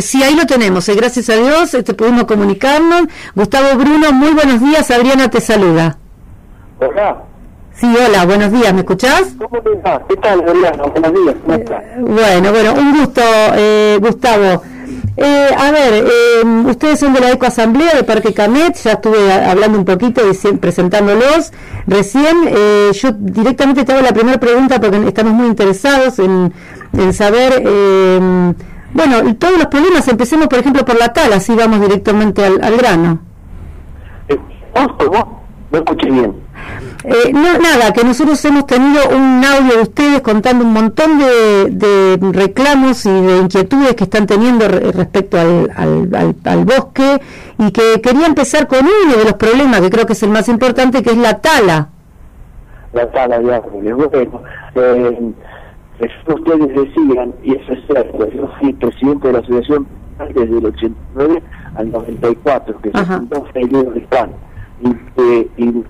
sí, ahí lo tenemos, eh, gracias a Dios este, pudimos comunicarnos. Gustavo Bruno, muy buenos días, Adriana te saluda. Hola. Sí, hola, buenos días, ¿me escuchás? ¿Cómo te va? ¿Qué tal, Adriana? Buenos días, ¿cómo estás? Eh, bueno, bueno, un gusto, eh, Gustavo. Eh, a ver, eh, ustedes son de la Ecoasamblea de Parque Camet, ya estuve hablando un poquito y presentándolos. Recién eh, yo directamente te hago la primera pregunta porque estamos muy interesados en, en saber, bueno, todos los problemas, empecemos por ejemplo por la tala, así vamos directamente al, al grano. Eh, ¿Vos, vos? No escuché bien. Eh, no, nada, que nosotros hemos tenido un audio de ustedes contando un montón de, de reclamos y de inquietudes que están teniendo re- respecto al, al, al- al bosque y que quería empezar con uno de los problemas que creo que es el más importante, que es la tala. La tala árboles. Bueno, eh, ustedes decían, y eso es cierto, yo fui presidente de la asociación desde el 89 al 94, que Ajá. fundó Felipe de Juan, y, eh, y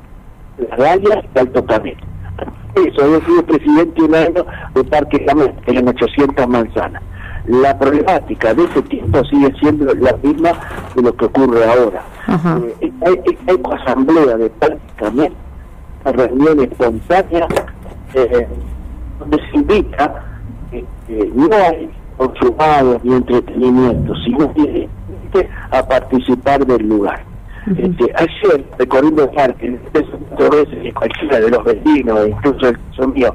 las rayas de Alto Camet. Eso, yo fui presidente un año de Parque Camet, eran 800 manzanas. La problemática de ese tiempo sigue siendo la misma de lo que ocurre ahora. Eh, hay, hay asamblea de una reunión espontánea eh, donde se invita que que no hay consumados ni entretenimiento, sino que a participar del lugar. Este, ayer, recorriendo el parque, tres o cuatro veces que cualquiera de los vecinos, incluso el caso mío,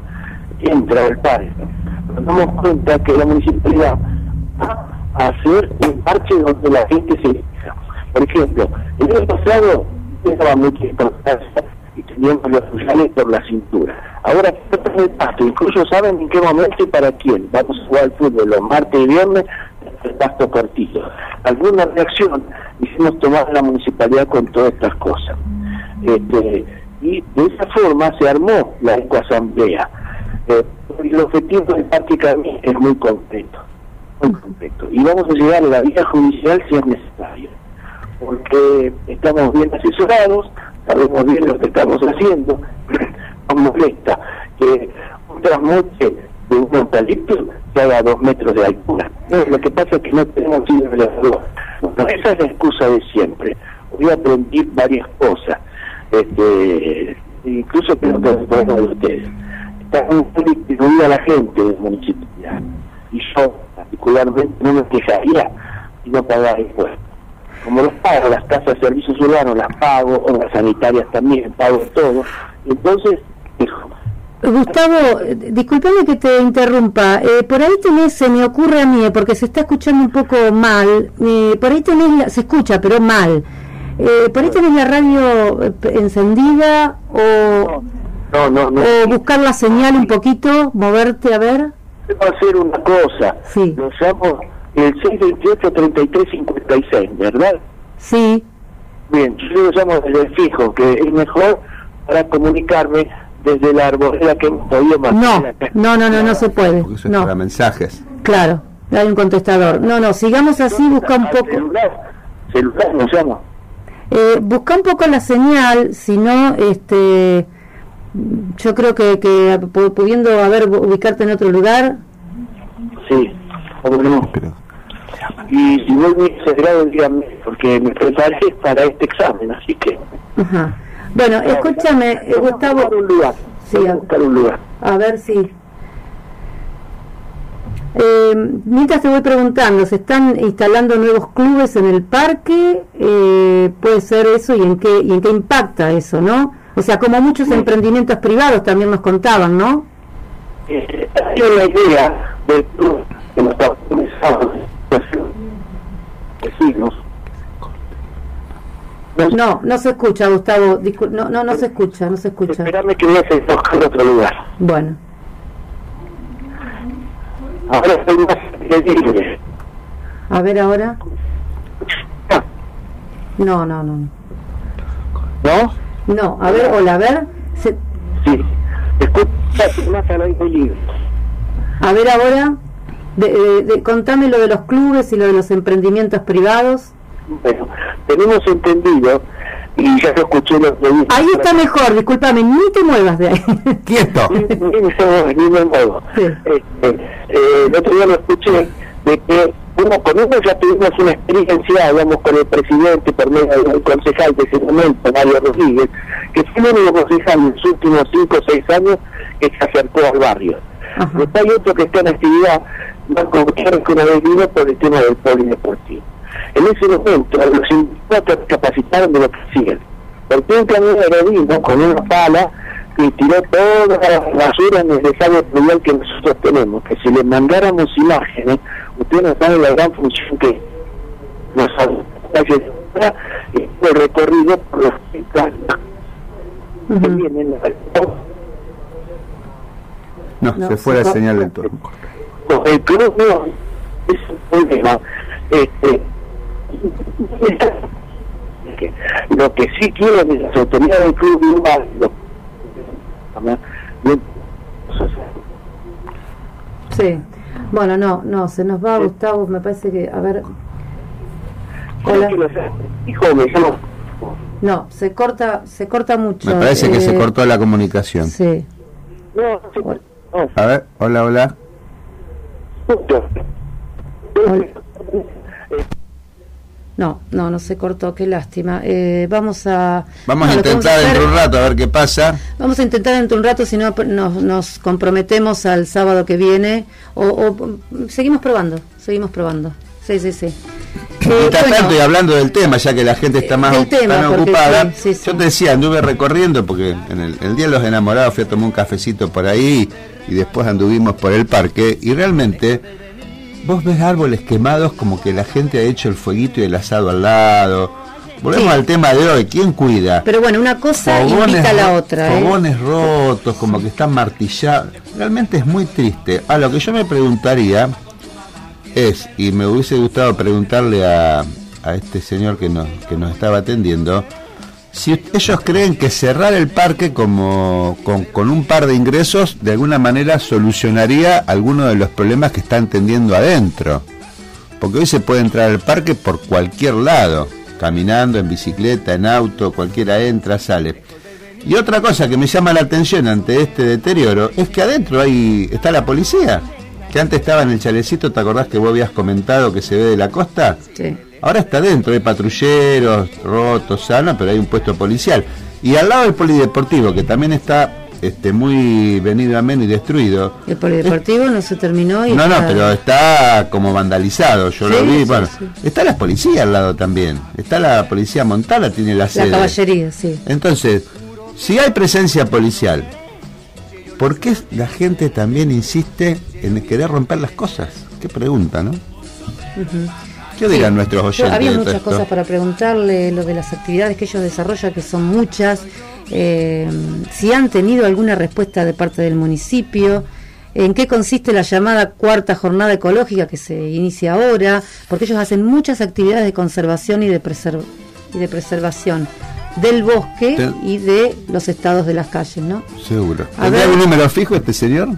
entra al parque, nos damos cuenta que la municipalidad va a hacer un parche donde la gente se. Por ejemplo, el año pasado estaba importancia y los sociales por la cintura. Ahora en el pasto, incluso saben en qué momento y para quién. Vamos a jugar al fútbol los martes y viernes, el pasto cortito. Alguna reacción hicimos tomar la municipalidad con todas estas cosas. Este, y de esa forma se armó la ecoasamblea. Eh, el objetivo del Parque es muy concreto, muy concreto. Y vamos a llegar a la vía judicial si es necesario, porque estamos bien asesorados, sabemos bien lo que estamos haciendo, nos molesta que un trasmoche de un eucalipto se haga a dos metros de altura. Lo que pasa es que no tenemos hidrogelador. Bueno, esa es la excusa de siempre. Hoy aprendí varias cosas, este, incluso que no tengo problema de ustedes. Está muy distribuida la gente del municipio. Y yo, particularmente, no me quejaría si no pagara impuestos. Como los pago, las tasas de servicios urbanos las pago, o las sanitarias también, pago todo. Entonces, dijo, Gustavo, discúlpame que te interrumpa. Eh, por ahí tenés, se me ocurre a mí, eh, porque se está escuchando un poco mal. eh, por ahí tenés, la- se escucha, pero mal. Eh, por ahí tenés la radio encendida o, no, no, no. o buscar la señal un poquito, moverte a ver. Debo hacer una cosa. Sí. Lo llamo el 628-3356, ¿verdad? Sí, Bien, yo lo llamo desde el fijo, que es mejor para comunicarme desde la arboleda que hemos podido no, no, no, no, no se puede. Porque eso es No, para mensajes. claro, hay un contestador. No, no, sigamos así, busca un poco. Celular, celular lo llamo. Eh, busca un poco la señal, si no, este, yo creo que, que pu- pudiendo haber ubicarte en otro lugar, Sí, cómo no. Pero Y si voy muy acelerado, díganme, porque me preparé para este examen, así que... ajá. Bueno, escúchame, eh, Gustavo, buscar un lugar. Sí, a buscar un lugar. a ver si. Eh, mientras te voy preguntando, ¿se están instalando nuevos clubes en el parque? Eh, puede ser eso y en qué y en qué impacta eso, ¿no? O sea, como muchos emprendimientos privados también nos contaban, ¿no? Eh, hay una idea del club que nos está comenzando vecinos. No, No, no se escucha, Gustavo. discul- no, no, no se escucha, no se escucha. Espérame que voy a buscar otro lugar. Bueno, Ahora estoy más creíble. a ver ahora. No, no, no. ¿No? No, a ver, hola, a ver. Se- Sí. Escucha más al aire libre. a ver ahora. De, de- de- contame lo de los clubes y lo de los emprendimientos privados. Bueno, tenemos entendido, y ya lo escuché lo que dijo. Ahí está mejor, discúlpame, ni te muevas de ahí. ¡Quieto! Ni, ni ni me muevo. Sí. Este, eh, el otro día lo escuché de que uno con Nosotros ya tuvimos una experiencia, hablamos con el presidente por medio del concejal de ese momento, Mario Rodríguez, que fue el único concejal en los últimos 5 o 6 años que se acercó al barrio. Después hay otro que está en actividad, Marco Gutiérrez, que una vez vino por el tema del polideportivo. En ese momento, los sindicatos capacitaron de lo que siguen. Porque un camionero vino con una pala y tiró toda la basura en el desagüe pluvial que nosotros tenemos. Que si le mandáramos imágenes, ustedes no saben la gran función que nos ha y el recorrido por los que vienen no, no, se fue la señal del turno. No, el club no es un problema. Este, lo que sí quiero que las autoridades del club igual, Sí, bueno, no, no, se nos va Gustavo, me parece que, a ver. Hola. No, se corta, se corta mucho. Me parece que se eh, cortó la comunicación. Sí. No, A ver, hola, hola. No, no, no se cortó, qué lástima. Eh, vamos a... Vamos a intentar dentro de un rato a ver qué pasa. Vamos a intentar dentro de un rato, si no nos, nos comprometemos al sábado que viene o, seguimos probando, seguimos probando. Sí, sí, sí. Eh, tanto, y hablando del tema, ya que la gente está más ocupada, yo te decía, anduve recorriendo, porque en el, el, Día de los Enamorados fui a tomar un cafecito por ahí y después anduvimos por el parque y realmente vos ves árboles quemados como que la gente ha hecho el fueguito y el asado al lado. Volvemos al tema de hoy, ¿quién cuida? Pero bueno, una cosa invita a la otra. ¿eh? Fogones rotos, como que están martillados. Realmente es muy triste. A lo que yo me preguntaría es, y me hubiese gustado preguntarle a, a este señor que nos, que nos estaba atendiendo, si ellos creen que cerrar el parque como con, un par de ingresos de alguna manera solucionaría algunos de los problemas que están tendiendo adentro. Porque hoy se puede entrar al parque por cualquier lado, caminando, en bicicleta, en auto, cualquiera entra, sale. Y otra cosa que me llama la atención ante este deterioro es que adentro hay está la policía, que antes estaba en el chalecito, ¿te acordás que vos habías comentado que se ve de la costa? Sí. Ahora está dentro, hay patrulleros, rotos, sana, pero hay un puesto policial. Y al lado del polideportivo, que también está este, muy venido a menos y destruido. El polideportivo no se terminó y No, no, pero está como vandalizado, yo lo vi. bueno, está la policía al lado también. Está la policía montada, tiene la sede. La caballería, sí. Entonces, si hay presencia policial, ¿por qué la gente también insiste en querer romper las cosas? Qué pregunta, ¿no? ¿Qué dirán nuestros oyentes? había muchas cosas para preguntarle, lo de las actividades que ellos desarrollan, que son muchas, eh, si han tenido alguna respuesta de parte del municipio, en qué consiste la llamada cuarta jornada ecológica que se inicia ahora, porque ellos hacen muchas actividades de conservación y de, y de preservación del bosque y de los estados de las calles, ¿no? Seguro. ¿Hay un número fijo este señor?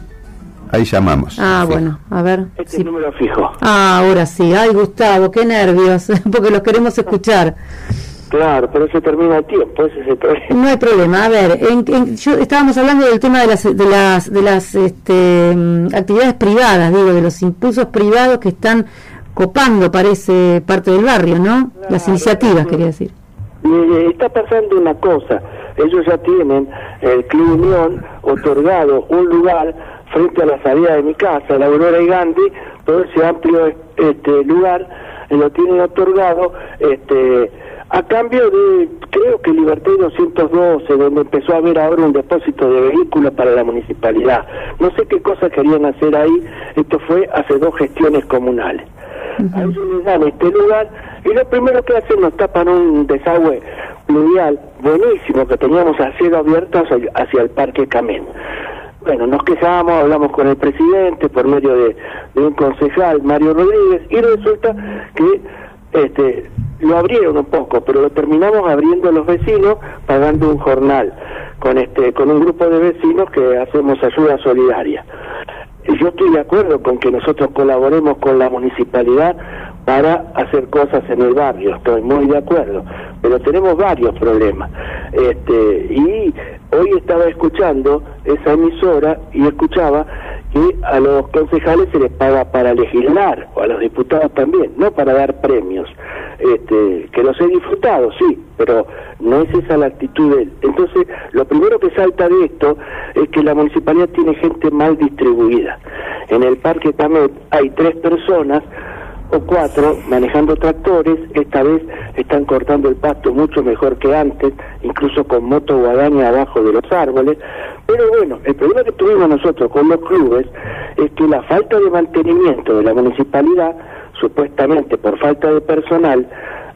Ahí llamamos. Ah, bueno, a ver. Este número fijo. Ah, ahora sí. Ay, Gustavo, qué nervios, porque los queremos escuchar. Claro, pero se termina el tiempo, ese es el problema. No hay problema. A ver, en, yo, estábamos hablando del tema de las de las de las este, mm, actividades privadas, digo, de los impulsos privados que están copando, parece, parte del barrio, ¿no? las iniciativas, quería decir. está pasando una cosa. Ellos ya tienen el Club Unión otorgado un lugar frente a la salida de mi casa, la Aurora y Gandhi, todo ese amplio este, lugar eh, lo tienen otorgado este, a cambio de, creo que Libertad 212, donde empezó a haber ahora un depósito de vehículos para la municipalidad. No sé qué cosas querían hacer ahí, esto fue hace dos gestiones comunales. A ellos les dan este lugar y lo primero que hacen nos tapan un desagüe pluvial buenísimo que teníamos a cielo abierto hacia, el Parque Camén. Bueno, nos quejamos, hablamos con el presidente por medio de, un concejal, Mario Rodríguez, y resulta que este, lo abrieron un poco, pero lo terminamos abriendo los vecinos pagando un jornal con este con un grupo de vecinos que hacemos ayuda solidaria. Yo estoy de acuerdo con que nosotros colaboremos con la municipalidad para hacer cosas en el barrio, estoy muy de acuerdo, pero tenemos varios problemas. Este, y hoy estaba escuchando esa emisora y escuchaba que a los concejales se les paga para legislar, o a los diputados también, no para dar premios. Este, que los he disfrutado, sí, pero no es esa la actitud de él. Entonces, lo primero que salta de esto es que la municipalidad tiene gente mal distribuida. En el Parque Tamet hay tres personas o cuatro manejando tractores, esta vez están cortando el pasto mucho mejor que antes, incluso con moto guadaña abajo de los árboles, pero bueno, el problema que tuvimos nosotros con los clubes es que la falta de mantenimiento de la municipalidad, supuestamente por falta de personal,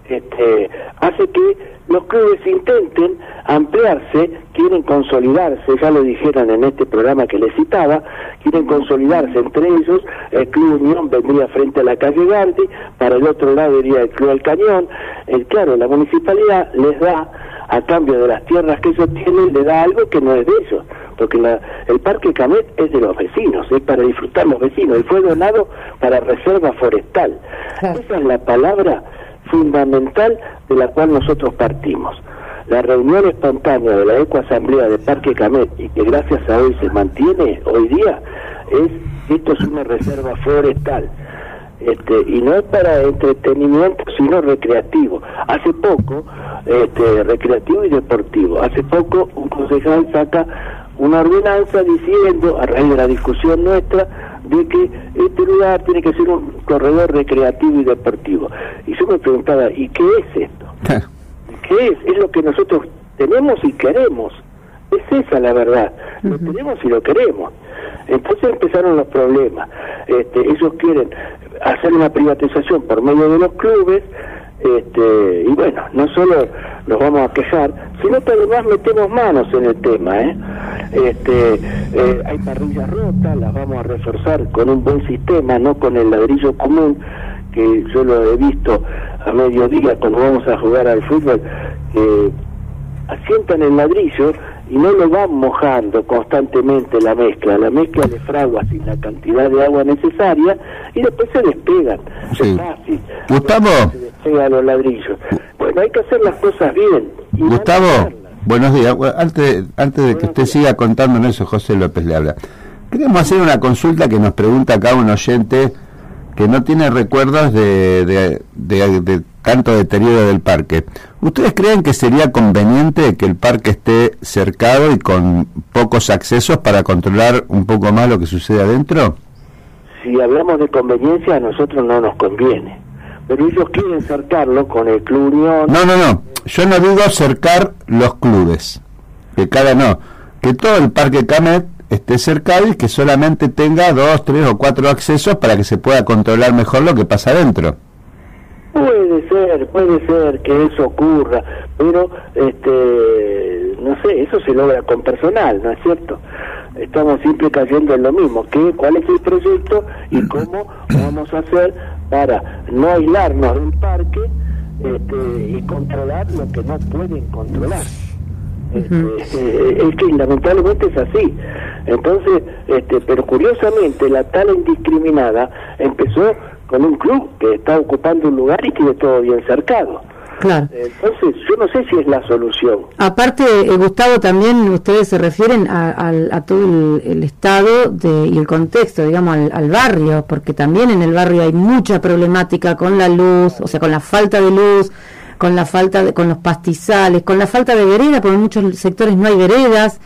este, hace que los clubes intenten ampliarse, quieren consolidarse, ya lo dijeron en este programa que les citaba, quieren consolidarse entre ellos, el Club Unión vendría frente a la calle Gandhi, para el otro lado iría el Club El Cañón, el, claro, la municipalidad les da, a cambio de las tierras que ellos tienen, le da algo que no es de ellos, porque la, el Parque Camet es de los vecinos, es para disfrutar los vecinos, y fue donado para reserva forestal. Esa es la palabra fundamental de la cual nosotros partimos. La reunión espontánea de la Ecoasamblea de Parque Camet y que gracias a hoy se mantiene hoy día es esto es una reserva forestal. Este, y no es para entretenimiento sino recreativo. Hace poco, este, recreativo y deportivo, hace poco un concejal saca una ordenanza diciendo, a raíz de la discusión nuestra, de que este lugar tiene que ser un corredor recreativo y deportivo. Y yo me preguntaba, ¿y qué es esto? ¿Qué es? Es lo que nosotros tenemos y queremos. Es esa la verdad. Lo tenemos y lo queremos. Entonces empezaron los problemas. Este, ellos quieren hacer una privatización por medio de los clubes, este, y bueno, no solo nos vamos a quejar, sino que además metemos manos en el tema. ¿eh? Este, eh, hay parrillas rotas, las vamos a reforzar con un buen sistema, no con el ladrillo común, que yo lo he visto a mediodía cuando vamos a jugar al fútbol, que asientan el ladrillo y no lo van mojando constantemente la mezcla. La mezcla de fragua sin la cantidad de agua necesaria y después se despegan. Sí. Gustavo. Se despegan los ladrillos. Bueno, hay que hacer las cosas bien. Gustavo, buenos días. Antes, antes de que usted siga contándonos eso, José López le habla. Queremos hacer una consulta que nos pregunta acá un oyente que no tiene recuerdos de, de, de, tanto deterioro del parque. ¿Ustedes creen que sería conveniente que el parque esté cercado y con pocos accesos para controlar un poco más lo que sucede adentro? Si hablamos de conveniencia, a nosotros no nos conviene. Pero ellos quieren cercarlo con el Club Unión. No, no, no. Yo no digo cercar los clubes. Que cada no. Que todo el parque Camet esté cercado y que solamente tenga dos, tres o cuatro accesos para que se pueda controlar mejor lo que pasa adentro. Puede ser, puede ser que eso ocurra, pero este, no sé, eso se logra con personal, ¿no es cierto? Estamos siempre cayendo en lo mismo, que cuál es el proyecto y cómo vamos a hacer para no aislarnos del parque este, y controlar lo que no pueden controlar. Este, es que lamentablemente es así. Entonces, este, pero curiosamente la tala indiscriminada empezó con un club que está ocupando un lugar y tiene todo bien cercado. Claro. Entonces, yo no sé si es la solución. Aparte, eh, Gustavo, también ustedes se refieren a, todo el, estado de, y el contexto, digamos, al, al, barrio, porque también en el barrio hay mucha problemática con la luz, o sea, con la falta de luz, con la falta de, con los pastizales, con la falta de vereda, porque en muchos sectores no hay veredas,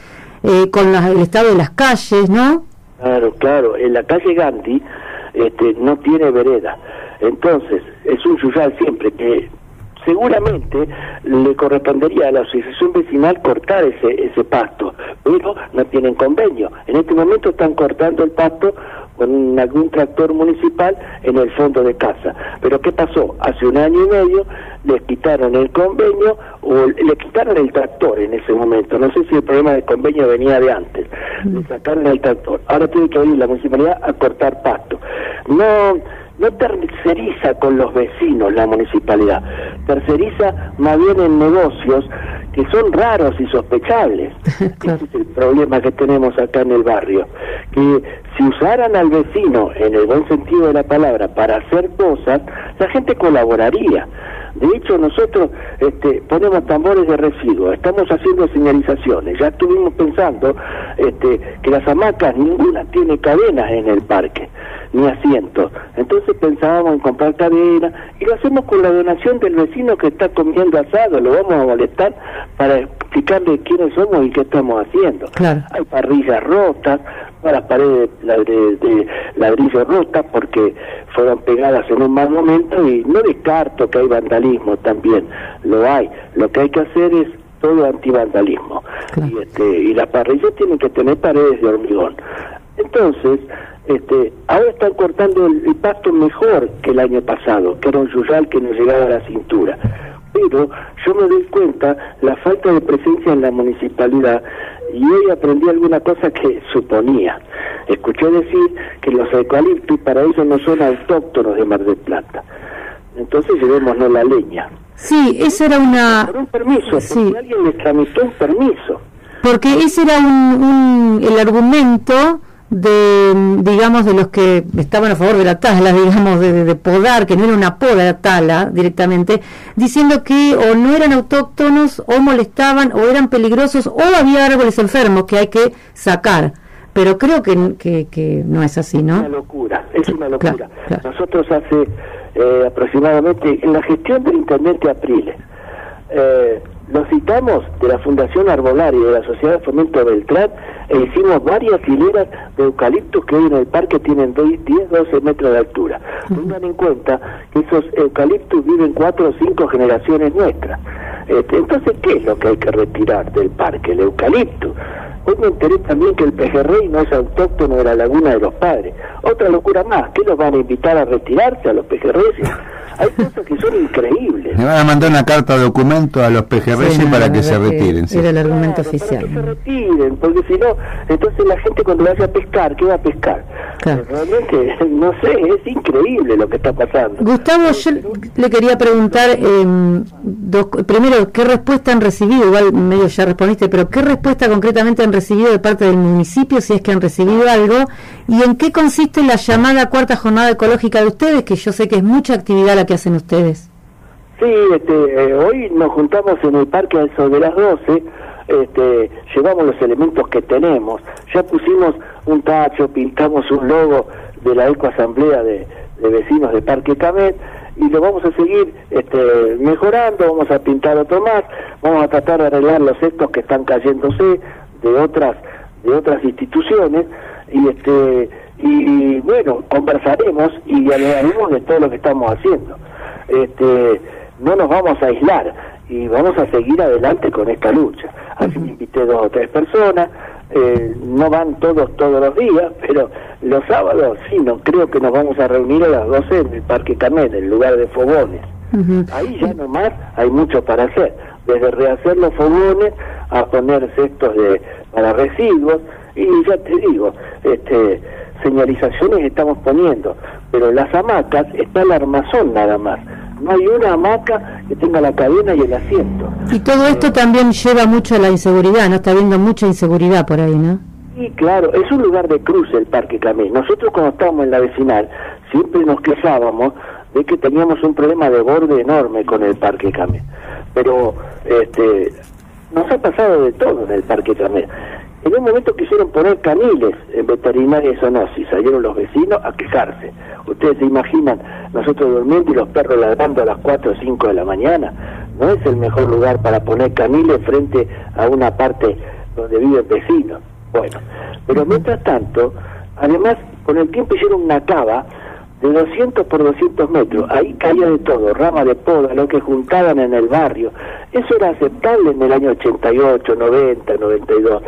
eh, con el estado de las calles, ¿no? Claro, claro. En la calle Gandhi este, no tiene vereda. Entonces, es un yuyal siempre que seguramente le correspondería a la asociación vecinal cortar ese, ese pasto, pero no tienen convenio. En este momento están cortando el pasto con algún tractor municipal en el fondo de casa. Pero ¿qué pasó? Hace un año y medio les quitaron el convenio o le quitaron el tractor en ese momento. No sé si el problema del convenio venía de antes. Le sacaron el tractor. Ahora tiene que venir la municipalidad a cortar pasto. No no terceriza con los vecinos la municipalidad, terceriza más bien en negocios que son raros y sospechables. Ese es el problema que tenemos acá en el barrio, que si usaran al vecino, en el buen sentido de la palabra, para hacer cosas, la gente colaboraría. De hecho, nosotros este, ponemos tambores de residuos, estamos haciendo señalizaciones. Ya estuvimos pensando este, que las hamacas, ninguna tiene cadenas en el parque, ni asientos. Entonces pensábamos en comprar cadenas y lo hacemos con la donación del vecino que está comiendo asado. Lo vamos a molestar para explicarle quiénes somos y qué estamos haciendo. Hay parrillas rotas, las paredes de, de ladrillo rotas porque fueron pegadas en un mal momento y no descarto que hay vandalismo también, lo hay. Lo que hay que hacer es todo antivandalismo. Y, este, y las parrillas tienen que tener paredes de hormigón. Entonces, este, ahora están cortando el, pasto mejor que el año pasado, que era un yuyal que no llegaba a la cintura. Pero yo me doy cuenta la falta de presencia en la municipalidad y hoy aprendí alguna cosa que suponía. Escuché decir que los eucaliptos para ellos no son autóctonos de Mar del Plata. Entonces llevémonos la leña. Sí, ese era una... Por un permiso, sí. alguien les tramitó un permiso. Porque ese era un, el argumento de, digamos, de los que estaban a favor de la tala, digamos, de, podar, que no era una poda la tala directamente, diciendo que o no eran autóctonos, o molestaban, o eran peligrosos, o había árboles enfermos que hay que sacar. Pero creo que, que, no es así, ¿no? Es una locura, es una locura. Nosotros hace eh, aproximadamente, en la gestión del intendente Apriles, eh, nos citamos de la Fundación Arbolaria y de la Sociedad de Fomento Beltrán e hicimos varias hileras de eucaliptos que hoy en el parque tienen 10, 12 metros de altura. Tengan en cuenta que esos eucaliptos viven cuatro o cinco generaciones nuestras. Este, entonces, ¿qué es lo que hay que retirar del parque? El eucalipto. Hoy me enteré también que el pejerrey no es autóctono de la laguna de los padres. Otra locura más, ¿qué los van a invitar a retirarse a los pejerreyes? Hay cosas que son increíbles. Me van a mandar una carta de documento a los PGRS para que se retiren. Era el argumento oficial. Para que se retiren, porque si no, entonces la gente cuando vaya a pescar, ¿qué va a pescar? Realmente, no sé, es increíble lo que está pasando. Gustavo, yo le quería preguntar, eh, primero, ¿qué respuesta han recibido? Igual medio ya respondiste, pero ¿qué respuesta concretamente han recibido de parte del municipio, si es que han recibido algo? ¿Y en qué consiste la llamada cuarta jornada ecológica de ustedes, que yo sé que es mucha actividad la que hacen ustedes? Sí, este, eh, hoy nos juntamos en el parque al sol de las 12, este, llevamos los elementos que tenemos, ya pusimos un tacho, pintamos un logo de la ecoasamblea de, de vecinos de Parque Camet y lo vamos a seguir este, mejorando, vamos a pintar otro más, vamos a tratar de arreglar los estos que están cayéndose de otras de otras instituciones y este y, bueno conversaremos y hablaremos de todo lo que estamos haciendo. Este no nos vamos a aislar y vamos a seguir adelante con esta lucha. Así me invité dos o tres personas eh, no van todos todos los días pero los sábados sí no creo que nos vamos a reunir a las 12 en el Parque Camet en lugar de fogones ahí ya nomás hay mucho para hacer desde rehacer los fogones a poner cestos de para residuos y ya te digo, este, señalizaciones estamos poniendo, pero las hamacas está el armazón nada más. No hay una hamaca que tenga la cadena y el asiento. Y todo esto también lleva mucho a la inseguridad, ¿no? Está habiendo mucha inseguridad por ahí, ¿no? Sí, claro, es un lugar de cruce el Parque Camé. Nosotros cuando estábamos en la vecinal siempre nos quejábamos de que teníamos un problema de borde enorme con el Parque Camé. Pero este, nos ha pasado de todo en el Parque Camé. En un momento quisieron poner caniles en veterinaria y zoonosis, salieron los vecinos a quejarse. Ustedes se imaginan nosotros durmiendo y los perros ladrando a las 4 o 5 de la mañana. No es el mejor lugar para poner caniles frente a una parte donde viven vecinos. Bueno, pero mientras tanto, además con el tiempo hicieron una cava de 200 por 200 metros. Ahí caía de todo, rama de poda, lo que juntaban en el barrio. Eso era aceptable en el año 88, 90, 92.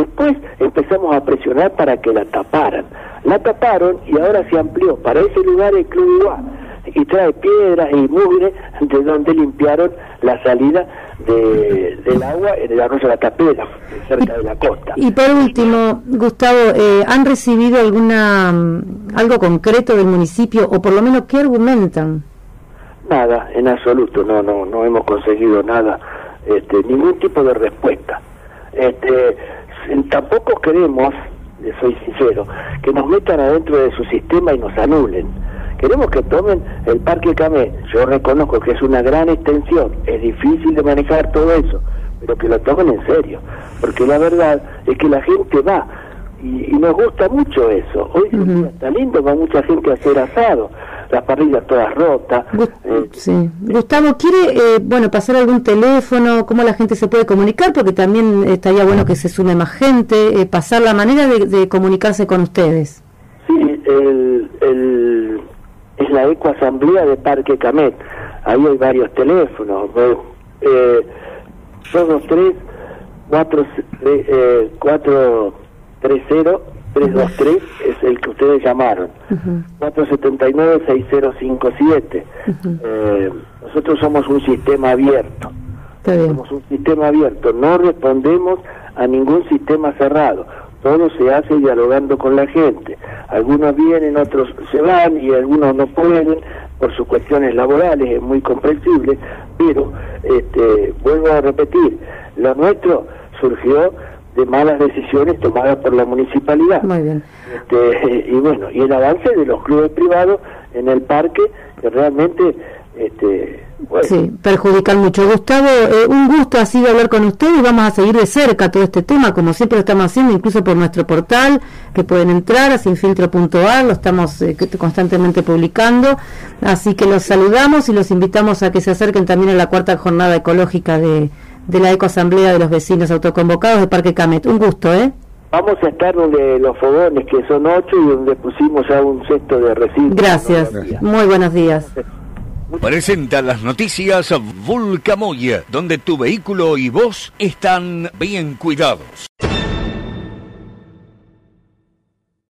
Después empezamos a presionar para que la taparan. La taparon y ahora se amplió. Para ese lugar el Club Iguá y trae piedras y mugre de donde limpiaron la salida de, del agua en el arroyo de la Capela, cerca de la costa. Y por último, Gustavo, eh, ¿han recibido alguna mm, algo concreto del municipio o por lo menos qué argumentan? Nada, en absoluto, no, no, no hemos conseguido nada, este, ningún tipo de respuesta. Este, tampoco queremos, soy sincero, que nos metan adentro de su sistema y nos anulen. queremos que tomen el Parque Camé. Yo reconozco que es una gran extensión, es difícil de manejar todo eso, pero que lo tomen en serio, porque la verdad es que la gente va y, nos gusta mucho eso. Hoy está lindo, va mucha gente a hacer asado, las parrillas todas rotas. Eh, sí. Gustavo, ¿quiere eh, bueno pasar algún teléfono? ¿Cómo la gente se puede comunicar? Porque también estaría bueno que se sume más gente, eh, pasar la manera de, de, comunicarse con ustedes. Sí, el, el, es la ecoasamblea de Parque Camet. Ahí hay varios teléfonos. Eh, 223 4, eh, 430 323 es el que ustedes llamaron. Uh -huh. 479-6057. Uh -huh. eh, nosotros somos un sistema abierto. Somos un sistema abierto. No respondemos a ningún sistema cerrado. Todo se hace dialogando con la gente. Algunos vienen, otros se van y algunos no pueden por sus cuestiones laborales, es muy comprensible. Pero, este, vuelvo a repetir, lo nuestro surgió de malas decisiones tomadas por la municipalidad. Muy bien. Este, y bueno, y el avance de los clubes privados en el parque, que realmente... Este, Sí, perjudican mucho. Gustavo, eh, un gusto ha sido hablar con usted y vamos a seguir de cerca todo este tema, como siempre lo estamos haciendo, incluso por nuestro portal, que pueden entrar a sinfiltro.ar, lo estamos eh, constantemente publicando. Así que los saludamos y los invitamos a que se acerquen también a la cuarta jornada ecológica de, de la Ecoasamblea de los Vecinos Autoconvocados de Parque Camet. Un gusto, ¿eh? Vamos a estar donde los fogones, que son ocho, y donde pusimos ya un cesto de residuos. Gracias. Muy buenos días. Presenta las noticias Vulcamoya, donde tu vehículo y vos están bien cuidados.